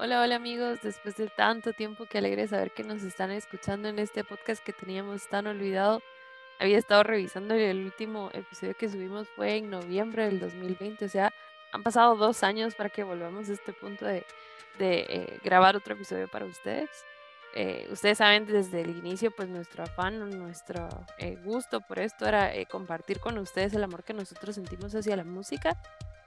Hola, hola amigos, después de tanto tiempo, qué alegre saber que nos están escuchando en este podcast que teníamos tan olvidado. Había estado revisando el último episodio que subimos fue en noviembre del 2020, o sea, han pasado dos años para que volvamos a este punto de, eh, grabar otro episodio para ustedes. Eh, ustedes saben desde el inicio, pues nuestro afán, nuestro eh, gusto por esto era compartir con ustedes el amor que nosotros sentimos hacia la música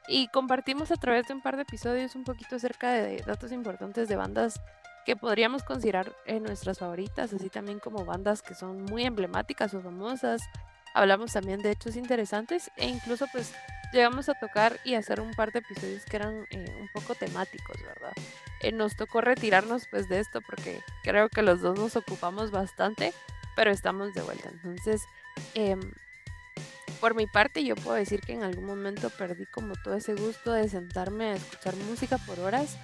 y compartimos a través de un par de episodios un poquito acerca de datos importantes de bandas que podríamos considerar en nuestras favoritas, así también como bandas que son muy emblemáticas o famosas. Hablamos también de hechos interesantes e incluso pues llegamos a tocar y hacer un par de episodios que eran eh, un poco temáticos, ¿verdad? Eh, nos tocó retirarnos pues de esto porque creo que los dos nos ocupamos bastante, pero estamos de vuelta. Entonces, eh, por mi parte, yo puedo decir que en algún momento perdí como todo ese gusto de sentarme a escuchar música por horas.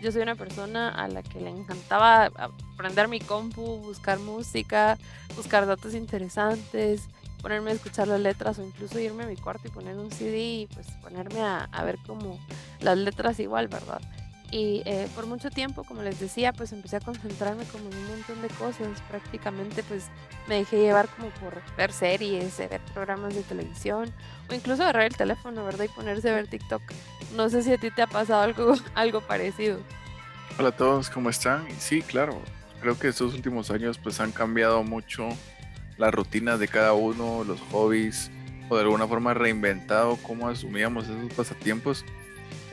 Yo soy una persona a la que le encantaba aprender mi compu, buscar música, buscar datos interesantes, ponerme a escuchar las letras o incluso irme a mi cuarto y poner un CD y pues ponerme a, a ver como las letras igual, ¿verdad? Y eh, por mucho tiempo, como les decía, pues empecé a concentrarme como en un montón de cosas. Prácticamente pues me dejé llevar como por ver series, ver programas de televisión o incluso agarrar el teléfono, ¿verdad? Y ponerse a ver TikTok. No sé si a ti te ha pasado algo, algo parecido. Hola a todos, ¿cómo están? Sí, claro. Creo que estos últimos años pues han cambiado mucho la rutina de cada uno, los hobbies, o de alguna forma reinventado cómo asumíamos esos pasatiempos.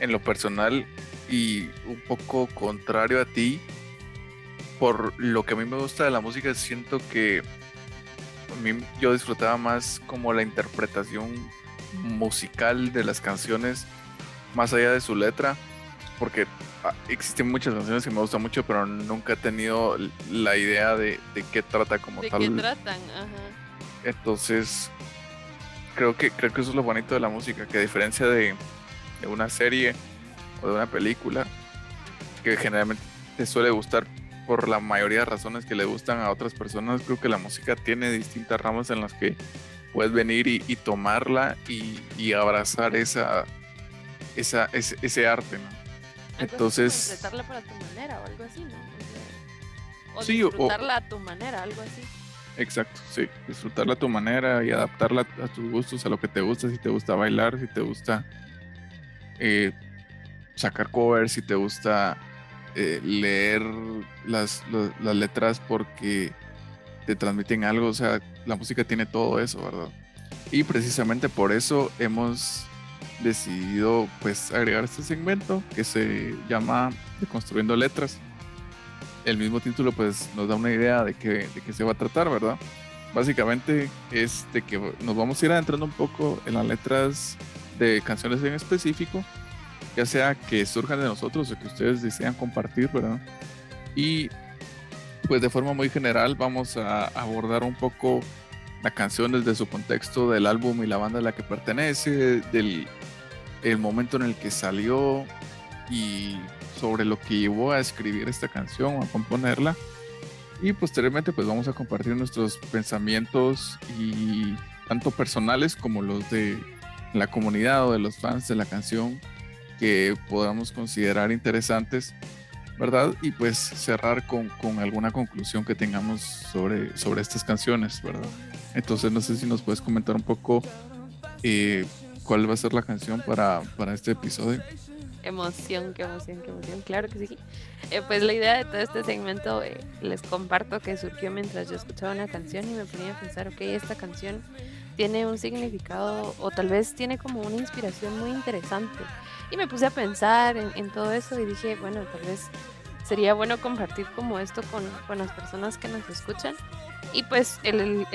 En lo personal, y un poco contrario a ti, por lo que a mí me gusta de la música, siento que a mí, yo disfrutaba más como la interpretación musical de las canciones, más allá de su letra, porque ah, existen muchas canciones que me gustan mucho, pero nunca he tenido la idea de, de qué trata como ¿De tal. qué tratan? Ajá. Entonces, creo que, creo que eso es lo bonito de la música, que a diferencia de, de una serie, o de una película que generalmente te suele gustar por la mayoría de razones que le gustan a otras personas. Creo que la música tiene distintas ramas en las que puedes venir y, tomarla y, abrazar esa, esa, ese, arte, ¿no? Entonces... Interpretarla para tu manera o algo así, ¿no? O, sí, disfrutarla a tu manera, algo así. Exacto, sí, disfrutarla a tu manera y adaptarla a tus gustos, a lo que te gusta, si te gusta bailar, si te gusta eh, sacar covers, si te gusta eh, leer las, las, letras porque te transmiten algo, o sea, la música tiene todo eso, ¿verdad? Y precisamente por eso hemos decidido pues agregar este segmento que se llama Construyendo Letras. El mismo título pues nos da una idea de qué, de qué se va a tratar, ¿verdad? Básicamente es de que nos vamos a ir adentrando un poco en las letras de canciones en específico ya sea que surjan de nosotros o que ustedes desean compartir, ¿verdad? Y pues de forma muy general vamos a abordar un poco la canción desde su contexto del álbum y la banda a la que pertenece, del el momento en el que salió y sobre lo que llevó a escribir esta canción o a componerla. Y posteriormente pues vamos a compartir nuestros pensamientos y tanto personales como los de la comunidad o de los fans de la canción que podamos considerar interesantes, ¿verdad? Y pues cerrar con, con, alguna conclusión que tengamos sobre, sobre estas canciones, ¿verdad? Entonces no sé si nos puedes comentar un poco eh, cuál va a ser la canción para, para este episodio. Emoción, qué emoción, qué emoción, claro que sí. Eh, pues la idea de todo este segmento eh, les comparto que surgió mientras yo escuchaba una canción y me ponía a pensar, ok, esta canción tiene un significado o tal vez tiene como una inspiración muy interesante. Y me puse a pensar en, todo eso y dije, bueno, tal vez sería bueno compartir como esto con, con las personas que nos escuchan. Y pues el,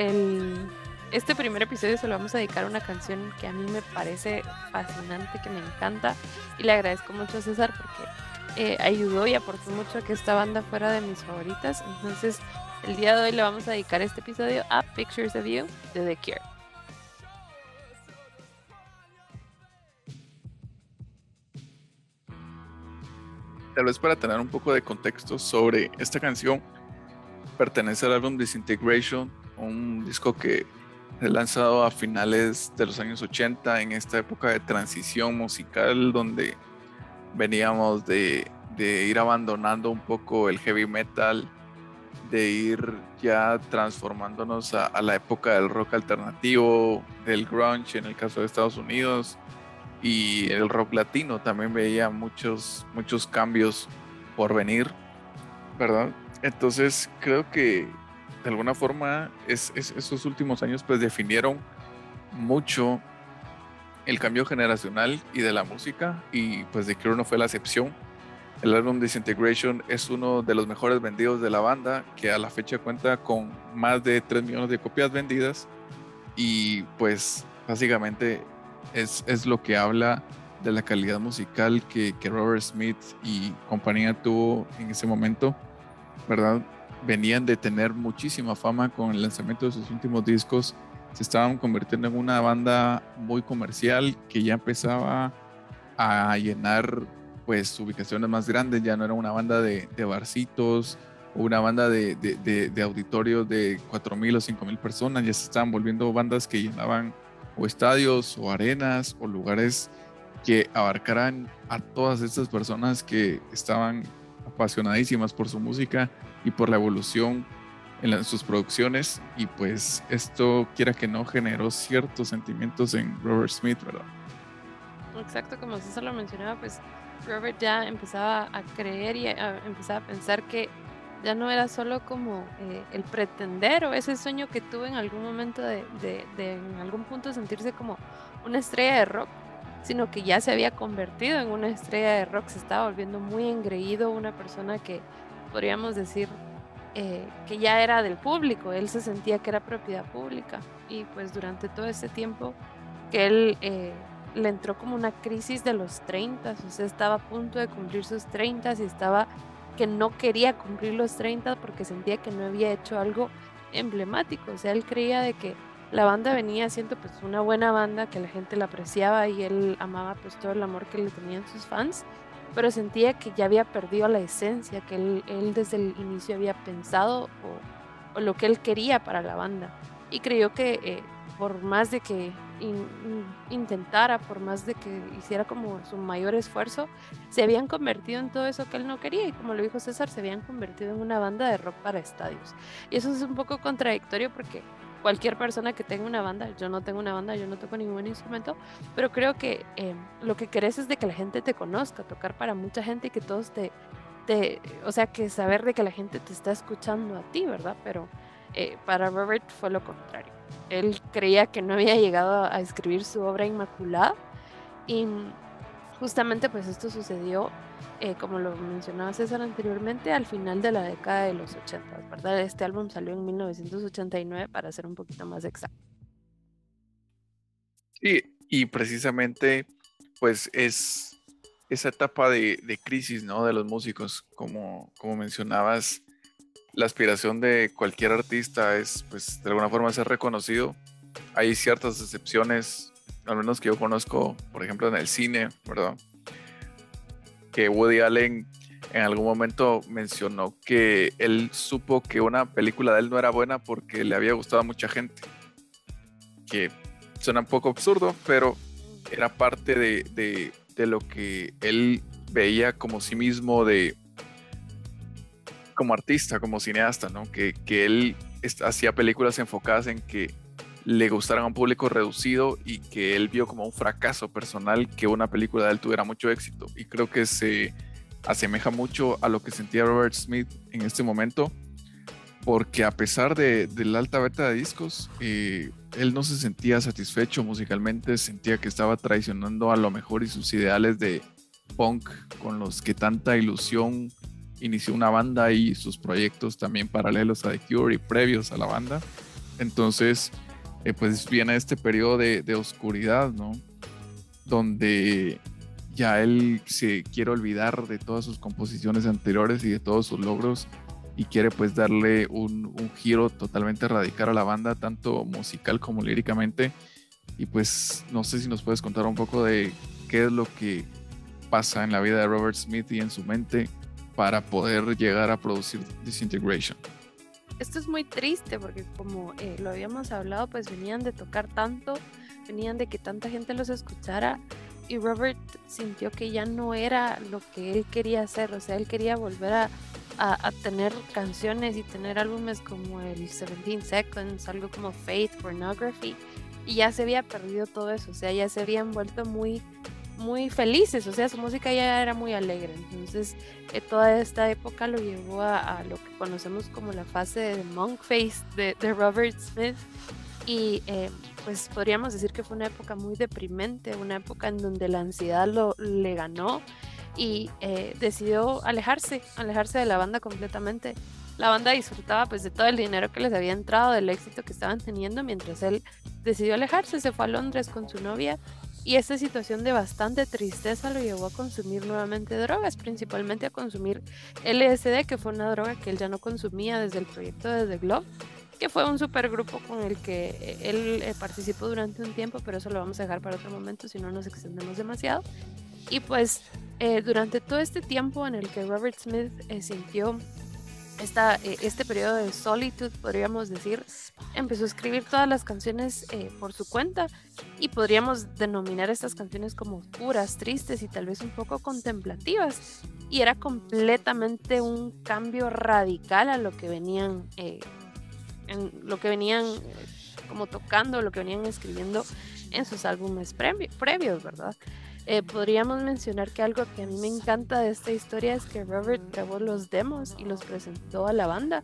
este primer episodio se lo vamos a dedicar a una canción que a mí me parece fascinante, que me encanta. Y le agradezco mucho a César porque eh, ayudó y aportó mucho a que esta banda fuera de mis favoritas. Entonces, el día de hoy le vamos a dedicar este episodio a Pictures of You de The Cure. Tal vez para tener un poco de contexto sobre esta canción, pertenece al álbum Disintegration, un disco que es lanzado a finales de los años 80 en esta época de transición musical donde veníamos de, de ir abandonando un poco el heavy metal, de ir ya transformándonos a, la época del rock alternativo, del grunge en el caso de Estados Unidos y el rock latino también veía muchos, muchos cambios por venir, ¿verdad? Entonces creo que de alguna forma es, esos últimos años pues definieron mucho el cambio generacional y de la música y pues de que no fue la excepción el álbum Disintegration es uno de los mejores vendidos de la banda, que a la fecha cuenta con más de 3 millones de copias vendidas. Y pues básicamente es, es lo que habla de la calidad musical que, que Robert Smith y compañía tuvo en ese momento, ¿verdad? Venían de tener muchísima fama con el lanzamiento de sus últimos discos. Se estaban convirtiendo en una banda muy comercial que ya empezaba a llenar pues ubicaciones más grandes, ya no era una banda de, de barcitos o una banda de, de, de auditorios de 4.000 o 5.000 personas, ya se estaban volviendo bandas que llenaban o estadios o arenas o lugares que abarcaran a todas estas personas que estaban apasionadísimas por su música y por la evolución en, sus producciones y pues esto quiera que no generó ciertos sentimientos en Robert Smith, ¿verdad? Exacto, como César lo mencionaba, pues Robert ya empezaba a creer y empezaba a pensar que ya no era solo como eh, el pretender o ese sueño que tuve en algún momento de, en algún punto sentirse como una estrella de rock, sino que ya se había convertido en una estrella de rock, se estaba volviendo muy engreído, una persona que podríamos decir eh, que ya era del público, él se sentía que era propiedad pública y pues durante todo ese tiempo que él eh, le entró como una crisis de los 30, o sea, estaba a punto de cumplir sus 30 y estaba que no quería cumplir los 30 porque sentía que no había hecho algo emblemático, o sea, él creía de que la banda venía siendo pues una buena banda, que la gente la apreciaba y él amaba pues todo el amor que le tenían sus fans, pero sentía que ya había perdido la esencia que él, desde el inicio había pensado o, lo que él quería para la banda. Y creyó que eh, por más de que intentara, por más de que hiciera como su mayor esfuerzo, se habían convertido en todo eso que él no quería y como lo dijo César, se habían convertido en una banda de rock para estadios. Y eso es un poco contradictorio porque cualquier persona que tenga una banda, yo no tengo una banda, yo no toco ningún instrumento, pero creo que eh, lo que querés es de que la gente te conozca, tocar para mucha gente y que todos te, te, o sea, que saber de que la gente te está escuchando a ti, ¿verdad? Pero eh, para Robert fue lo contrario él creía que no había llegado a escribir su obra inmaculada y justamente pues esto sucedió, eh, como lo mencionaba César anteriormente, al final de la década de los 80, ¿verdad? Este álbum salió en 1989 para ser un poquito más exacto. Sí, y precisamente pues es esa etapa de, de crisis, ¿no? De los músicos, como, como mencionabas, la aspiración de cualquier artista es, pues, de alguna forma ser reconocido. Hay ciertas excepciones, al menos que yo conozco, por ejemplo, en el cine, ¿verdad? Que Woody Allen en algún momento mencionó que él supo que una película de él no era buena porque le había gustado a mucha gente. Que suena un poco absurdo, pero era parte de, de, de lo que él veía como sí mismo de como artista, como cineasta, ¿no? Que, que él hacía películas enfocadas en que le gustaran a un público reducido y que él vio como un fracaso personal que una película de él tuviera mucho éxito. Y creo que se asemeja mucho a lo que sentía Robert Smith en este momento, porque a pesar de, la alta venta de discos, eh, él no se sentía satisfecho musicalmente, sentía que estaba traicionando a lo mejor y sus ideales de punk con los que tanta ilusión inició una banda y sus proyectos también paralelos a The Cure y previos a la banda. Entonces, eh, pues viene este periodo de, de, oscuridad, ¿no? Donde ya él se quiere olvidar de todas sus composiciones anteriores y de todos sus logros y quiere pues darle un, un giro totalmente radical a la banda, tanto musical como líricamente. Y pues no sé si nos puedes contar un poco de qué es lo que pasa en la vida de Robert Smith y en su mente para poder llegar a producir Disintegration. Esto es muy triste porque como eh, lo habíamos hablado, pues venían de tocar tanto, venían de que tanta gente los escuchara y Robert sintió que ya no era lo que él quería hacer, o sea, él quería volver a, tener canciones y tener álbumes como el 17 Seconds, algo como Faith, Pornography, y ya se había perdido todo eso, o sea, ya se habían vuelto muy muy felices, o sea, su música ya era muy alegre. Entonces, eh, toda esta época lo llevó a, lo que conocemos como la fase de Monk Face de, Robert Smith. Y eh, pues podríamos decir que fue una época muy deprimente, una época en donde la ansiedad lo, le ganó y eh, decidió alejarse, alejarse de la banda completamente. La banda disfrutaba pues de todo el dinero que les había entrado, del éxito que estaban teniendo, mientras él decidió alejarse, se fue a Londres con su novia y esta situación de bastante tristeza lo llevó a consumir nuevamente drogas, principalmente a consumir LSD, que fue una droga que él ya no consumía desde el proyecto de The Glove, que fue un supergrupo con el que eh, él eh, participó durante un tiempo, pero eso lo vamos a dejar para otro momento, si no nos extendemos demasiado. Y pues eh, durante todo este tiempo en el que Robert Smith sintió esta, eh, este periodo de solitud, podríamos decir, empezó a escribir todas las canciones eh, por su cuenta y podríamos denominar estas canciones como oscuras, tristes y tal vez un poco contemplativas. Y era completamente un cambio radical a lo que venían, eh, en lo que venían como tocando, lo que venían escribiendo en sus álbumes previos, ¿verdad? Eh, podríamos mencionar que algo que a mí me encanta de esta historia es que Robert grabó los demos y los presentó a la banda.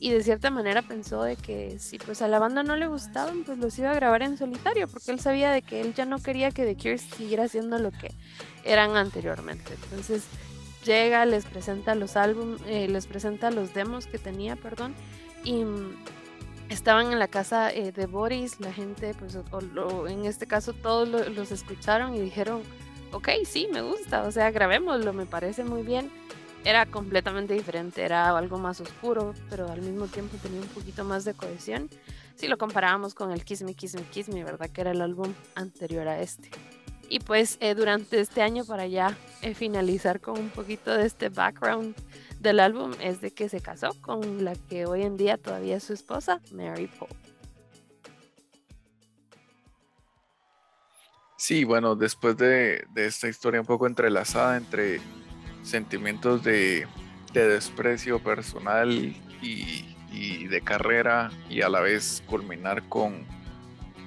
Y de cierta manera pensó de que si pues a la banda no le gustaban, pues los iba a grabar en solitario, porque él sabía de que él ya no quería que The Cure siguiera haciendo lo que eran anteriormente. Entonces llega, les presenta los álbumes, eh, les presenta los demos que tenía, perdón, y estaban en la casa eh, de Boris, la gente, pues, o, en este caso todos los escucharon y dijeron, ok, sí, me gusta, o sea, grabémoslo, me parece muy bien. Era completamente diferente, era algo más oscuro, pero al mismo tiempo tenía un poquito más de cohesión. Si lo comparábamos con el Kiss Me, Kiss Me, Kiss Me, ¿verdad? Que era el álbum anterior a este. Y pues eh, durante este año para ya eh, finalizar con un poquito de este background del álbum es de que se casó con la que hoy en día todavía es su esposa, Mary Paul. Sí, bueno, después de, esta historia un poco entrelazada entre sentimientos de, desprecio personal y, de carrera y a la vez culminar con,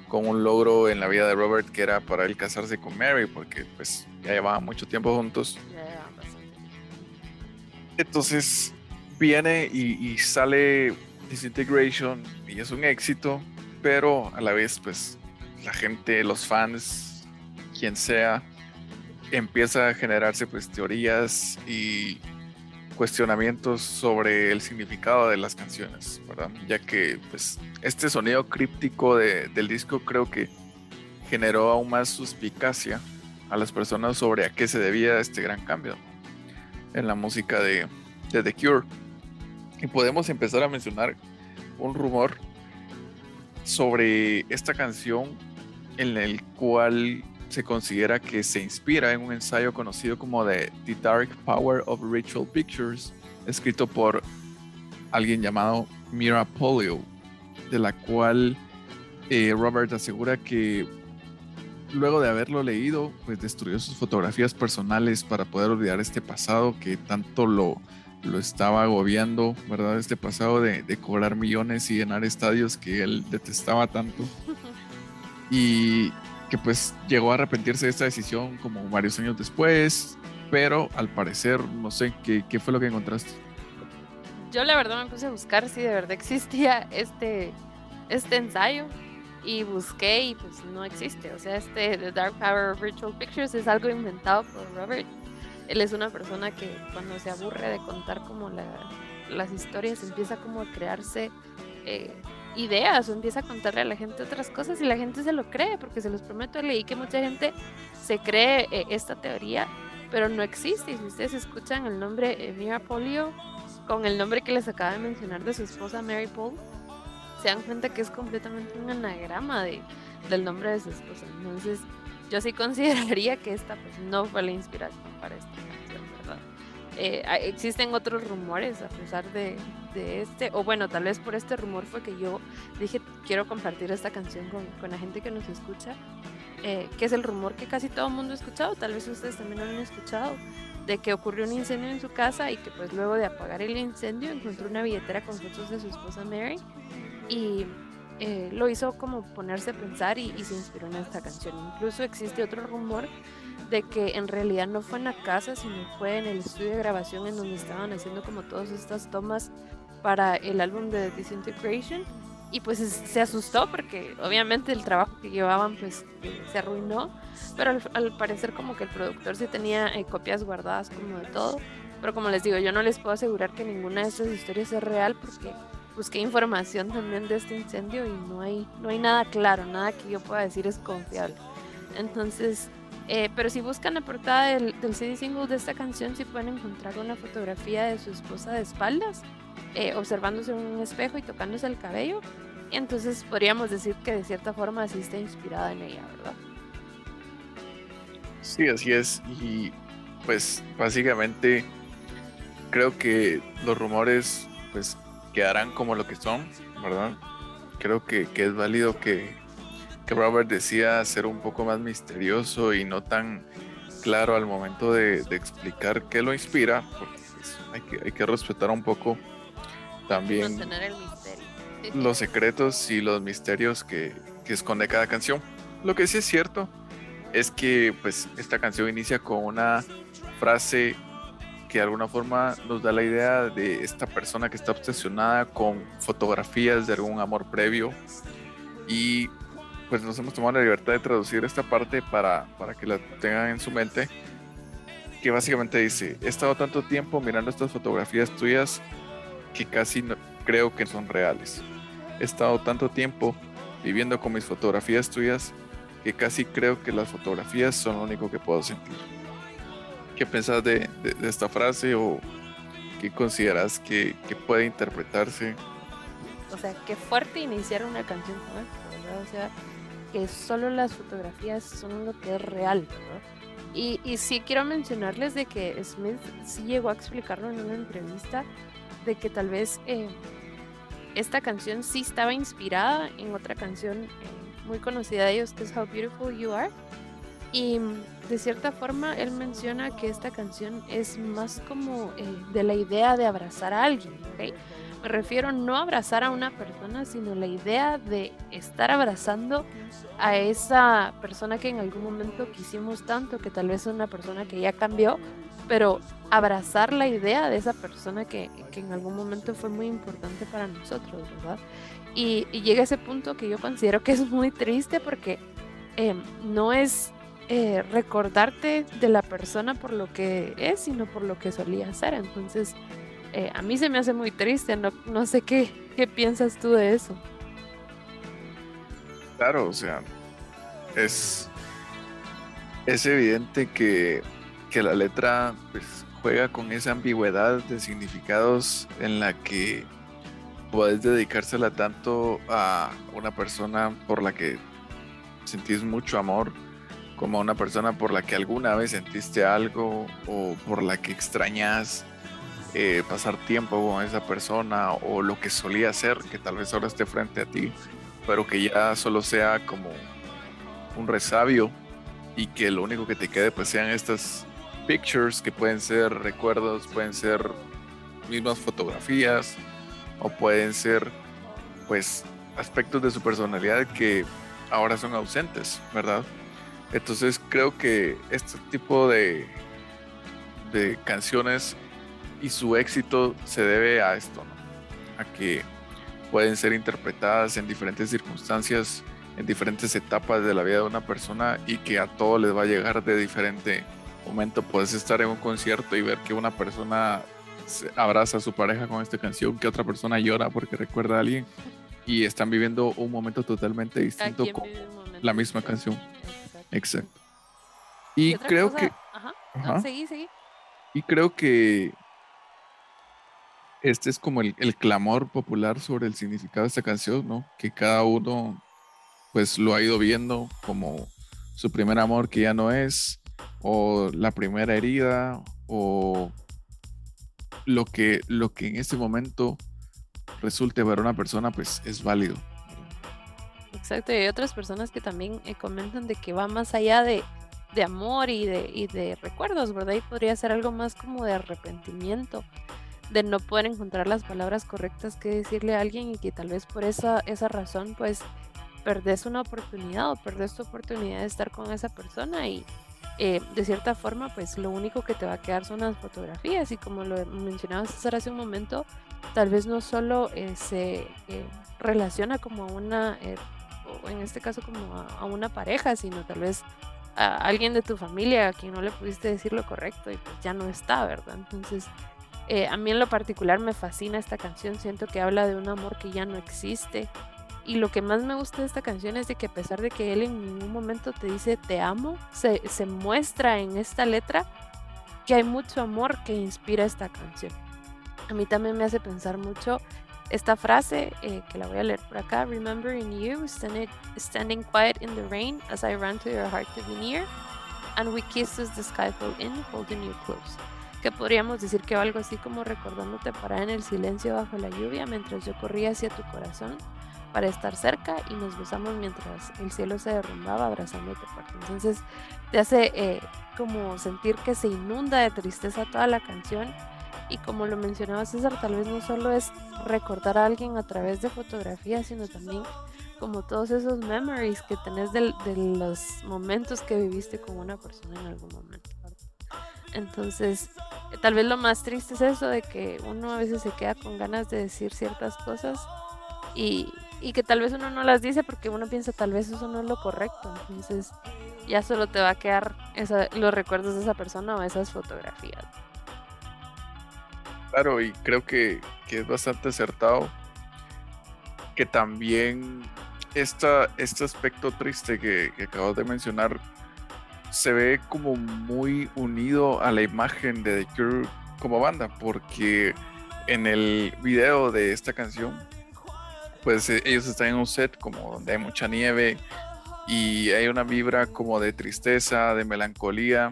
con un logro en la vida de Robert que era para él casarse con Mary porque pues ya llevaban mucho tiempo juntos. Entonces viene y, sale Disintegration y es un éxito, pero a la vez pues la gente, los fans, quien sea, empieza a generarse pues teorías y cuestionamientos sobre el significado de las canciones, ¿verdad? Ya que pues este sonido críptico del disco creo que generó aún más suspicacia a las personas sobre a qué se debía este gran cambio en la música de, The Cure. Y podemos empezar a mencionar un rumor sobre esta canción en el cual se considera que se inspira en un ensayo conocido como The, The Dark Power of Ritual Pictures, escrito por alguien llamado Mira Polio, de la cual eh, Robert asegura que luego de haberlo leído, pues destruyó sus fotografías personales para poder olvidar este pasado que tanto lo, lo estaba agobiando, ¿verdad? Este pasado de, cobrar millones y llenar estadios que él detestaba tanto. Y que pues llegó a arrepentirse de esta decisión como varios años después, pero al parecer, no sé, ¿qué, qué fue lo que encontraste? Yo la verdad me puse a buscar si de verdad existía este, este ensayo y busqué y pues no existe. O sea, este The Dark Power of Virtual Pictures es algo inventado por Robert. Él es una persona que cuando se aburre de contar como las historias empieza como a crearse eh, ideas o empieza a contarle a la gente otras cosas y la gente se lo cree porque se los prometo, leí que mucha gente se cree eh, esta teoría pero no existe y si ustedes escuchan el nombre eh, Mira Polio con el nombre que les acaba de mencionar de su esposa Mary Paul se dan cuenta que es completamente un anagrama de, del nombre de su esposa. Entonces, yo sí consideraría que esta pues, no fue la inspiración para esta canción, ¿verdad? Eh, existen otros rumores a pesar de, de, este, o bueno, tal vez por este rumor fue que yo dije quiero compartir esta canción con, con la gente que nos escucha. eh, que es el rumor que casi todo el mundo ha escuchado, tal vez ustedes también lo han escuchado, de que ocurrió un incendio en su casa y que pues luego de apagar el incendio encontró una billetera con fotos de su esposa Mary y eh, lo hizo como ponerse a pensar y, se inspiró en esta canción. Incluso existe otro rumor de que en realidad no fue en la casa, sino fue en el estudio de grabación en donde estaban haciendo como todas estas tomas para el álbum de Disintegration y pues se asustó porque obviamente el trabajo que llevaban pues eh, se arruinó, pero al, parecer como que el productor sí tenía eh, copias guardadas como de todo, pero como les digo, yo no les puedo asegurar que ninguna de estas historias es real porque busqué información también de este incendio y no hay, no hay nada claro, nada que yo pueda decir es confiable. Entonces, eh, pero si buscan la portada del, del, CD single de esta canción, sí pueden encontrar una fotografía de su esposa de espaldas, eh, observándose en un espejo y tocándose el cabello. Entonces podríamos decir que de cierta forma sí está inspirada en ella, ¿verdad? Sí, así es. Y pues básicamente creo que los rumores pues quedarán como lo que son, ¿verdad? Creo que, es válido que, que, Robert decía ser un poco más misterioso y no tan claro al momento de, explicar qué lo inspira, porque pues, hay, que, hay que respetar un poco también los secretos y los misterios que, que esconde cada canción. Lo que sí es cierto es que pues esta canción inicia con una frase que de alguna forma nos da la idea de esta persona que está obsesionada con fotografías de algún amor previo. Y pues nos hemos tomado la libertad de traducir esta parte para, para que la tengan en su mente que básicamente dice he estado tanto tiempo mirando estas fotografías tuyas que casi creo que son reales. He estado tanto tiempo viviendo con mis fotografías tuyas que casi creo que las fotografías son lo único que puedo sentir ¿Qué pensás de, esta frase o qué consideras que, puede interpretarse? O sea, qué fuerte iniciar una canción con ¿verdad? O sea, que solo las fotografías son lo que es real. Y, y sí quiero mencionarles de que Smith sí llegó a explicarlo en una entrevista de que tal vez eh, esta canción sí estaba inspirada en otra canción eh, muy conocida de ellos que es How Beautiful You Are y de cierta forma él menciona que esta canción es más como eh, de la idea de abrazar a alguien, Me refiero no a abrazar a una persona, sino la idea de estar abrazando a esa persona que en algún momento quisimos tanto, que tal vez es una persona que ya cambió, pero abrazar la idea de esa persona que, que en algún momento fue muy importante para nosotros, ¿verdad? Y, llega ese punto que yo considero que es muy triste porque eh, no es eh, recordarte de la persona por lo que es, sino por lo que solía ser. Entonces, eh, a mí se me hace muy triste, no, no sé qué, qué piensas tú de eso. Claro, o sea, es, es evidente que, que la letra pues, juega con esa ambigüedad de significados en la que puedes dedicársela tanto a una persona por la que sentís mucho amor como una persona por la que alguna vez sentiste algo o por la que extrañas eh, pasar tiempo con esa persona o lo que solía ser, que tal vez ahora esté frente a ti, pero que ya solo sea como un resabio y que lo único que te quede pues sean estas pictures que pueden ser recuerdos, pueden ser mismas fotografías o pueden ser pues aspectos de su personalidad que ahora son ausentes, ¿verdad? Entonces creo que este tipo de, de canciones y su éxito se debe a esto, a que pueden ser interpretadas en diferentes circunstancias, en diferentes etapas de la vida de una persona y que a todos les va a llegar de diferente momento. Puedes estar en un concierto y ver que una persona abraza a su pareja con esta canción, que otra persona llora porque recuerda a alguien y están viviendo un momento totalmente distinto con la misma canción. Exacto. Y, creo que. Ajá. seguí, seguí. Y creo que este es como el, clamor popular sobre el significado de esta canción, ¿no? Que cada uno pues lo ha ido viendo como su primer amor que ya no es, o la primera herida, o lo que, lo que en este momento resulte para una persona, pues es válido. Exacto, y hay otras personas que también eh, comentan de que va más allá de, de amor y de, y de recuerdos, ¿verdad? Y podría ser algo más como de arrepentimiento, de no poder encontrar las palabras correctas que decirle a alguien y que tal vez por esa, esa razón pues perdés una oportunidad o perdés tu oportunidad de estar con esa persona y eh, de cierta forma pues lo único que te va a quedar son las fotografías y como lo mencionaba César hace un momento, tal vez no solo eh, se eh, relaciona como una, o en este caso como a, una pareja, sino tal vez a alguien de tu familia a quien no le pudiste decir lo correcto y pues ya no está, ¿verdad? Entonces, eh, a mí en lo particular me fascina esta canción, siento que habla de un amor que ya no existe. Y lo que más me gusta de esta canción es de que a pesar de que él en ningún momento te dice te amo, se, se muestra en esta letra que hay mucho amor que inspira esta canción. A mí también me hace pensar mucho esta frase eh, que la voy a leer por acá, remembering you, standing, standing quiet in the rain as I ran to your heart to be near, and we kissed as the sky fell in, holding you close. Que podríamos decir que algo así como recordándote parar en el silencio bajo la lluvia mientras yo corría hacia tu corazón para estar cerca y nos besamos mientras el cielo se derrumbaba abrazándote fuerte. Entonces te hace eh, como sentir que se inunda de tristeza toda la canción y como lo mencionaba César, tal vez no solo es recordar a alguien a través de fotografías, sino también como todos esos memories que tenés de, los momentos que viviste con una persona en algún momento. Entonces, tal vez lo más triste es eso de que uno a veces se queda con ganas de decir ciertas cosas y, y que tal vez uno no las dice porque uno piensa tal vez eso no es lo correcto. Entonces, ya solo te va a quedar los recuerdos de esa persona o esas fotografías. Claro, y creo que, es bastante acertado que también esta, este aspecto triste que, que acabas de mencionar se ve como muy unido a la imagen de The Cure como banda, porque en el video de esta canción, pues eh, ellos están en un set como donde hay mucha nieve y hay una vibra como de tristeza, de melancolía,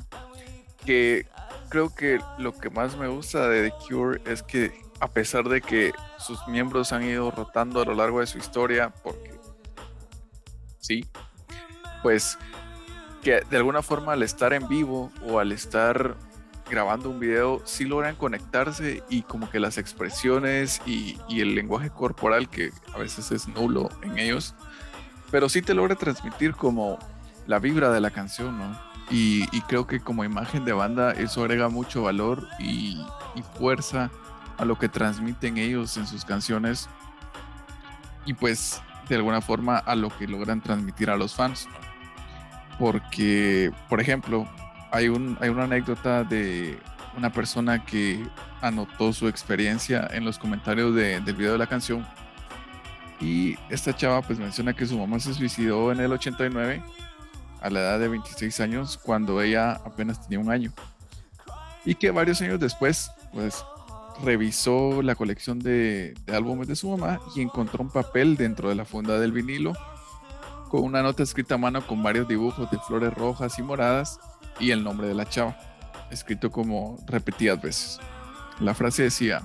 que creo que lo que más me gusta de The Cure es que a pesar de que sus miembros han ido rotando a lo largo de su historia, porque sí, pues que de alguna forma al estar en vivo o al estar grabando un video, sí logran conectarse y como que las expresiones y, y el lenguaje corporal, que a veces es nulo en ellos, pero sí te logra transmitir como la vibra de la canción, ¿no? Y, creo que como imagen de banda eso agrega mucho valor y, fuerza a lo que transmiten ellos en sus canciones y pues de alguna forma a lo que logran transmitir a los fans. Porque, por ejemplo, hay, un, hay una anécdota de una persona que anotó su experiencia en los comentarios del video de la canción y esta chava pues menciona que su mamá se suicidó en el 89 a la edad de 26 años cuando ella apenas tenía un año. Y que varios años después, pues revisó la colección de, álbumes de su mamá y encontró un papel dentro de la funda del vinilo con una nota escrita a mano con varios dibujos de flores rojas y moradas y el nombre de la chava, escrito como repetidas veces. La frase decía,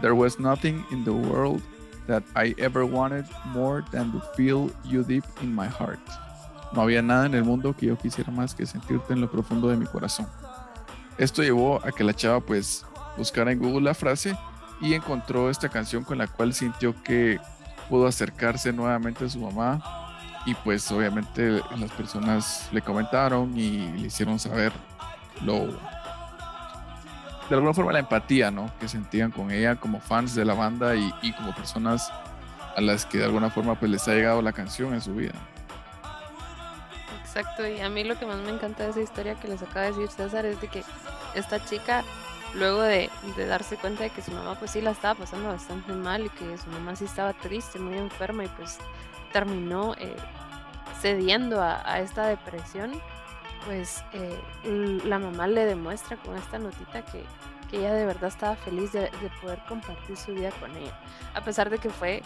There was nothing in the world that I ever wanted more than to feel you deep in my heart. No había nada en el mundo que yo quisiera más que sentirte en lo profundo de mi corazón. Esto llevó a que la chava pues buscara en Google la frase y encontró esta canción con la cual sintió que pudo acercarse nuevamente a su mamá y pues obviamente las personas le comentaron y le hicieron saber lo de alguna forma la empatía ¿no? que sentían con ella como fans de la banda y, como personas a las que de alguna forma pues les ha llegado la canción en su vida. Exacto, y a mí lo que más me encanta de esa historia que les acaba de decir César es de que esta chica, luego de, darse cuenta de que su mamá pues sí la estaba pasando bastante mal y que su mamá sí estaba triste, muy enferma y pues terminó eh, cediendo a, esta depresión, pues eh, la mamá le demuestra con esta notita que, ella de verdad estaba feliz de, de poder compartir su vida con ella, a pesar de que fue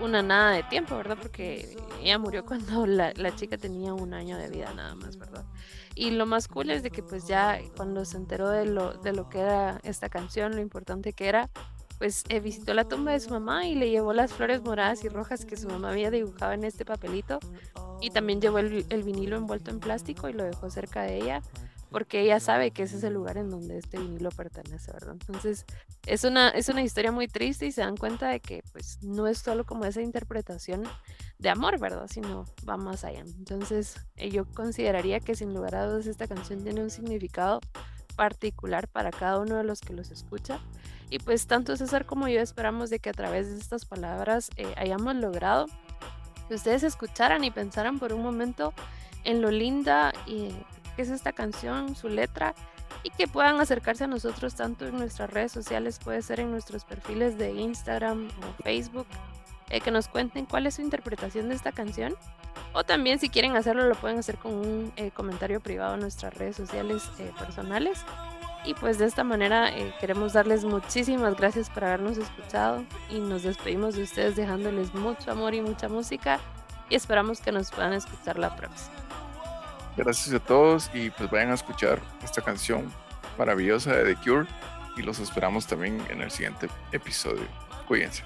una nada de tiempo, ¿verdad? Porque ella murió cuando la, chica tenía un año de vida nada más, ¿verdad? Y lo más cool es de que pues ya cuando se enteró de lo, de lo que era esta canción, lo importante que era, pues eh, visitó la tumba de su mamá y le llevó las flores moradas y rojas que su mamá había dibujado en este papelito y también llevó el, el vinilo envuelto en plástico y lo dejó cerca de ella porque ella sabe que ese es el lugar en donde este vinilo pertenece, ¿verdad? Entonces, es una, es una historia muy triste y se dan cuenta de que pues no es solo como esa interpretación de amor, ¿verdad? Sino va más allá. Entonces, eh, yo consideraría que sin lugar a dudas esta canción tiene un significado particular para cada uno de los que los escucha. Y pues tanto César como yo esperamos de que a través de estas palabras eh, hayamos logrado que ustedes escucharan y pensaran por un momento en lo linda y que es esta canción, su letra, y que puedan acercarse a nosotros tanto en nuestras redes sociales, puede ser en nuestros perfiles de Instagram o Facebook, eh, que nos cuenten cuál es su interpretación de esta canción. O también si quieren hacerlo lo pueden hacer con un eh, comentario privado en nuestras redes sociales eh, personales. Y pues de esta manera queremos darles muchísimas gracias por habernos escuchado y nos despedimos de ustedes dejándoles mucho amor y mucha música y esperamos que nos puedan escuchar la próxima. Gracias a todos y pues vayan a escuchar esta canción maravillosa de The Cure y los esperamos también en el siguiente episodio. Cuídense.